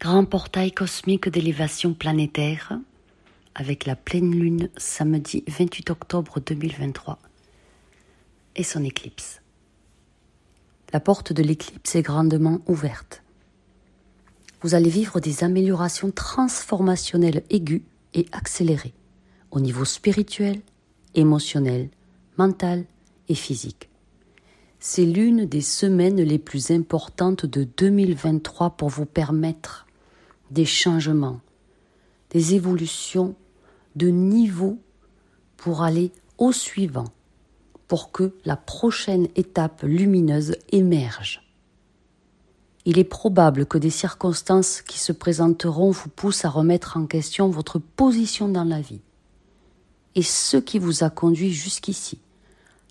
Grand portail cosmique d'élévation planétaire avec la pleine lune samedi 28 octobre 2023 et son éclipse. La porte de l'éclipse est grandement ouverte. Vous allez vivre des améliorations transformationnelles aiguës et accélérées au niveau spirituel, émotionnel, mental et physique. C'est l'une des semaines les plus importantes de 2023 pour vous permettre des changements, des évolutions de niveau pour aller au suivant, pour que la prochaine étape lumineuse émerge. Il est probable que des circonstances qui se présenteront vous poussent à remettre en question votre position dans la vie et ce qui vous a conduit jusqu'ici,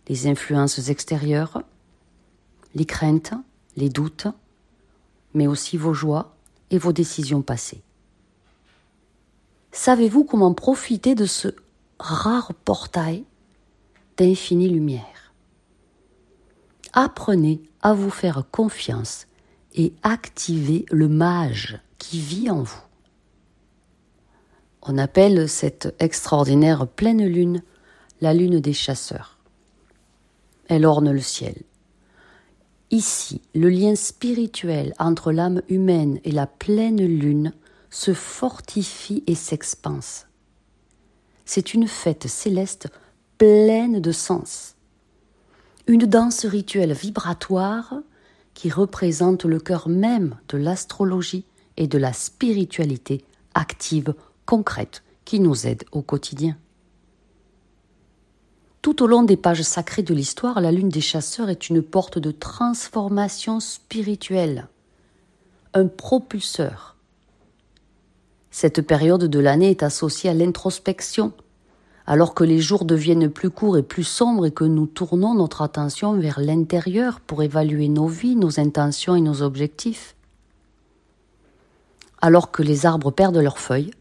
les influences extérieures, les craintes, les doutes, mais aussi vos joies et vos décisions passées. Savez-vous comment profiter de ce rare portail d'infinie lumière? Apprenez à vous faire confiance et activez le mage qui vit en vous. On appelle cette extraordinaire pleine lune la lune des chasseurs. Elle orne le ciel. Ici, le lien spirituel entre l'âme humaine et la pleine lune se fortifie et s'expanse. C'est une fête céleste pleine de sens. Une danse rituelle vibratoire qui représente le cœur même de l'astrologie et de la spiritualité active, concrète, qui nous aide au quotidien. Tout au long des pages sacrées de l'histoire, la lune des chasseurs est une porte de transformation spirituelle, un propulseur. Cette période de l'année est associée à l'introspection, alors que les jours deviennent plus courts et plus sombres et que nous tournons notre attention vers l'intérieur pour évaluer nos vies, nos intentions et nos objectifs. Alors que les arbres perdent leurs feuilles,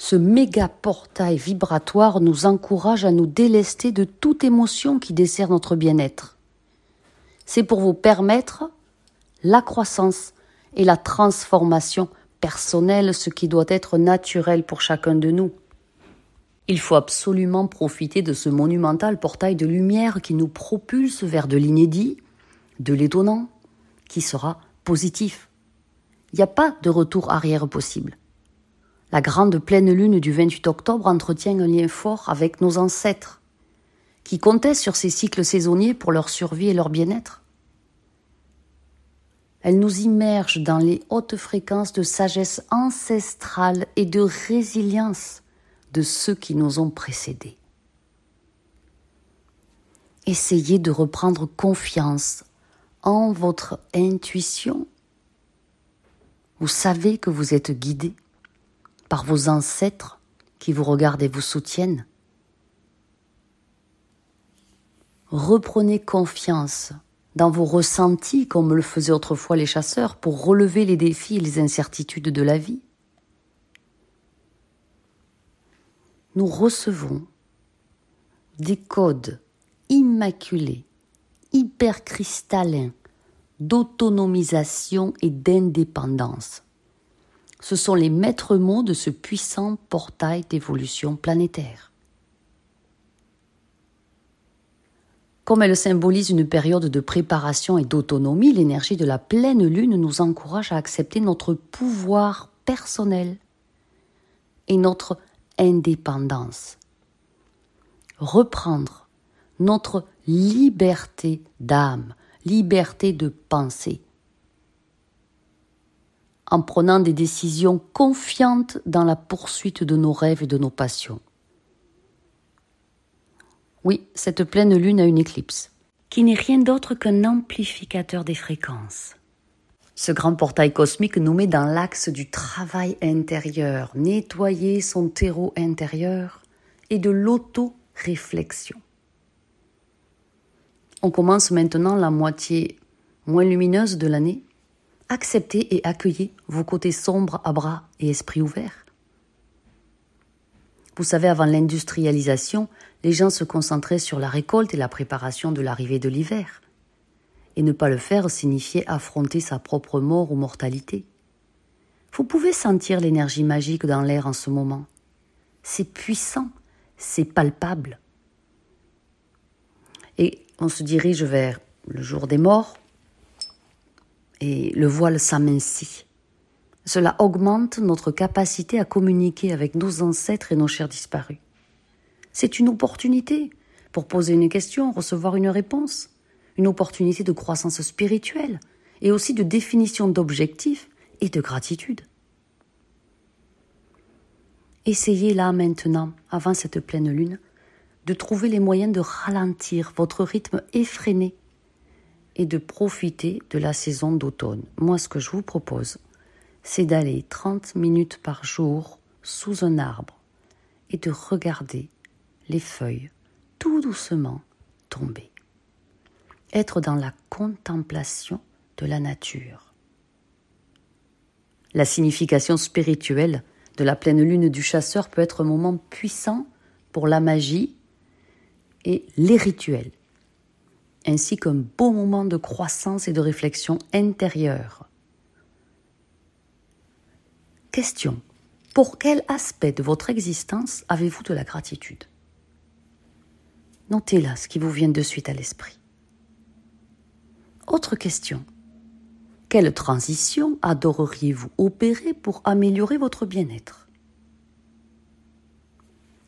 ce méga portail vibratoire nous encourage à nous délester de toute émotion qui dessert notre bien-être. C'est pour vous permettre la croissance et la transformation personnelle, ce qui doit être naturel pour chacun de nous. Il faut absolument profiter de ce monumental portail de lumière qui nous propulse vers de l'inédit, de l'étonnant, qui sera positif. Il n'y a pas de retour arrière possible. La grande pleine lune du 28 octobre entretient un lien fort avec nos ancêtres, qui comptaient sur ces cycles saisonniers pour leur survie et leur bien-être. Elle nous immerge dans les hautes fréquences de sagesse ancestrale et de résilience de ceux qui nous ont précédés. Essayez de reprendre confiance en votre intuition. Vous savez que vous êtes guidé par vos ancêtres qui vous regardent et vous soutiennent. Reprenez confiance dans vos ressentis comme le faisaient autrefois les chasseurs pour relever les défis et les incertitudes de la vie. Nous recevons des codes immaculés, hyper cristallins d'autonomisation et d'indépendance ce sont les maîtres mots de ce puissant portail d'évolution planétaire. Comme elle symbolise une période de préparation et d'autonomie, l'énergie de la pleine lune nous encourage à accepter notre pouvoir personnel et notre indépendance. Reprendre notre liberté d'âme, liberté de pensée, en prenant des décisions confiantes dans la poursuite de nos rêves et de nos passions. Oui, cette pleine lune a une éclipse, qui n'est rien d'autre qu'un amplificateur des fréquences. Ce grand portail cosmique nous met dans l'axe du travail intérieur, nettoyer son terreau intérieur et de l'auto-réflexion. On commence maintenant la moitié moins lumineuse de l'année acceptez et accueillez vos côtés sombres à bras et esprits ouverts. Vous savez, avant l'industrialisation, les gens se concentraient sur la récolte et la préparation de l'arrivée de l'hiver. Et ne pas le faire signifiait affronter sa propre mort ou mortalité. Vous pouvez sentir l'énergie magique dans l'air en ce moment. C'est puissant, c'est palpable. Et on se dirige vers le jour des morts et le voile s'amincit. Cela augmente notre capacité à communiquer avec nos ancêtres et nos chers disparus. C'est une opportunité pour poser une question, recevoir une réponse, une opportunité de croissance spirituelle et aussi de définition d'objectifs et de gratitude. Essayez là maintenant, avant cette pleine lune, de trouver les moyens de ralentir votre rythme effréné et de profiter de la saison d'automne. Moi, ce que je vous propose, c'est d'aller 30 minutes par jour sous un arbre et de regarder les feuilles tout doucement tomber. Être dans la contemplation de la nature. La signification spirituelle de la pleine lune du chasseur peut être un moment puissant pour la magie et les rituels, ainsi qu'un beau moment de croissance et de réflexion intérieure. Question. Pour quel aspect de votre existence avez-vous de la gratitude? Notez là ce qui vous vient de suite à l'esprit. Autre question. Quelle transition adoreriez-vous opérer pour améliorer votre bien-être?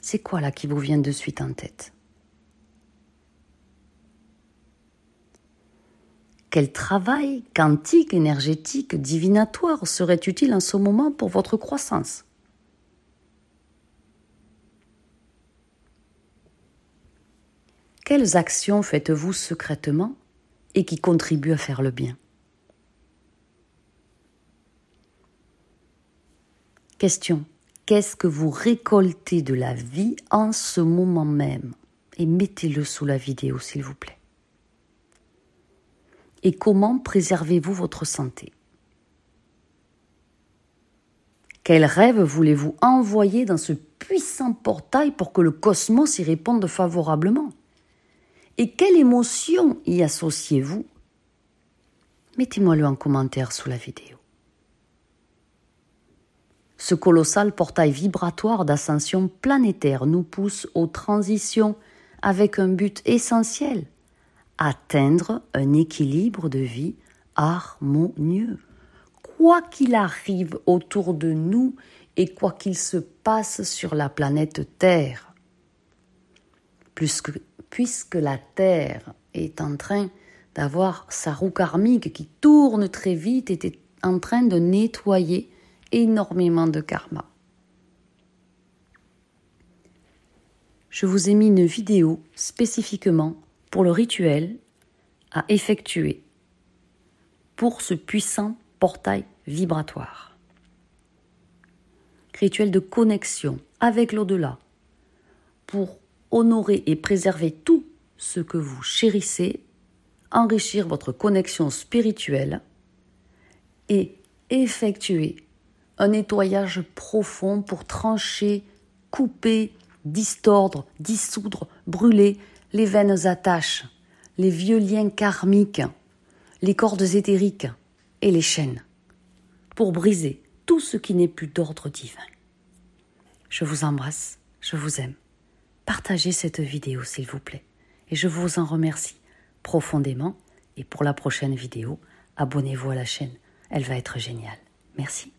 C'est quoi là qui vous vient de suite en tête? Quel travail quantique, énergétique, divinatoire serait utile en ce moment pour votre croissance? Quelles actions faites-vous secrètement et qui contribuent à faire le bien? Question. Qu'est-ce que vous récoltez de la vie en ce moment même? Et mettez-le sous la vidéo, s'il vous plaît et comment préservez-vous votre santé? Quel rêve voulez-vous envoyer dans ce puissant portail pour que le cosmos y réponde favorablement? Et quelle émotion y associez-vous? Mettez-moi-le en commentaire sous la vidéo. Ce colossal portail vibratoire d'ascension planétaire nous pousse aux transitions avec un but essentiel, atteindre un équilibre de vie harmonieux. Quoi qu'il arrive autour de nous et quoi qu'il se passe sur la planète Terre, puisque, puisque la Terre est en train d'avoir sa roue karmique qui tourne très vite et est en train de nettoyer énormément de karma. Je vous ai mis une vidéo spécifiquement pour le rituel à effectuer pour ce puissant portail vibratoire. Rituel de connexion avec l'au-delà pour honorer et préserver tout ce que vous chérissez, enrichir votre connexion spirituelle et effectuer un nettoyage profond pour trancher, couper, distordre, dissoudre, brûler les veines attachent, les vieux liens karmiques, les cordes éthériques et les chaînes, pour briser tout ce qui n'est plus d'ordre divin. Je vous embrasse, je vous aime. Partagez cette vidéo s'il vous plaît, et je vous en remercie profondément. Et pour la prochaine vidéo, abonnez-vous à la chaîne, elle va être géniale. Merci.